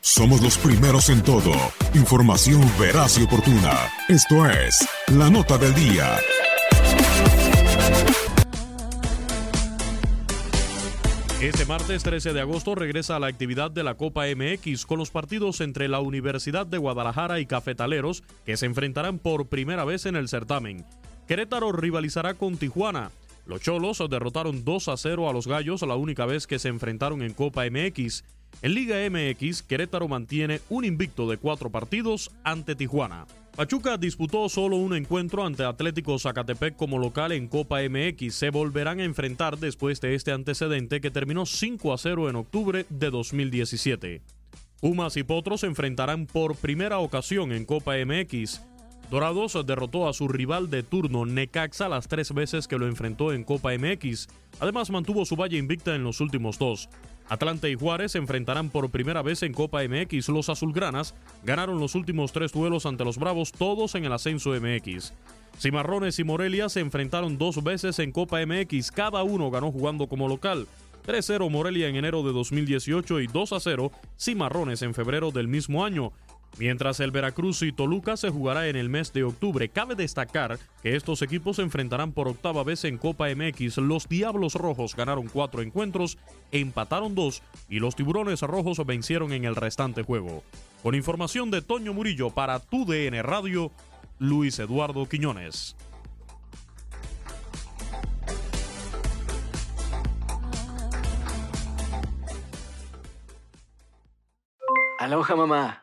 Somos los primeros en todo. Información veraz y oportuna. Esto es La Nota del Día. Este martes 13 de agosto regresa a la actividad de la Copa MX con los partidos entre la Universidad de Guadalajara y Cafetaleros que se enfrentarán por primera vez en el certamen. Querétaro rivalizará con Tijuana. Los Cholos derrotaron 2 a 0 a los Gallos la única vez que se enfrentaron en Copa MX. En Liga MX, Querétaro mantiene un invicto de cuatro partidos ante Tijuana. Pachuca disputó solo un encuentro ante Atlético Zacatepec como local en Copa MX. Se volverán a enfrentar después de este antecedente que terminó 5 a 0 en octubre de 2017. Pumas y Potros se enfrentarán por primera ocasión en Copa MX. Dorados derrotó a su rival de turno Necaxa las tres veces que lo enfrentó en Copa MX. Además mantuvo su valla invicta en los últimos dos. Atlante y Juárez se enfrentarán por primera vez en Copa MX. Los azulgranas ganaron los últimos tres duelos ante los Bravos, todos en el ascenso MX. Cimarrones y Morelia se enfrentaron dos veces en Copa MX. Cada uno ganó jugando como local. 3-0 Morelia en enero de 2018 y 2-0 Cimarrones en febrero del mismo año. Mientras el Veracruz y Toluca se jugará en el mes de octubre, cabe destacar que estos equipos se enfrentarán por octava vez en Copa MX. Los Diablos Rojos ganaron cuatro encuentros, empataron dos y los Tiburones Rojos vencieron en el restante juego. Con información de Toño Murillo para tu DN Radio, Luis Eduardo Quiñones. Aloha mamá.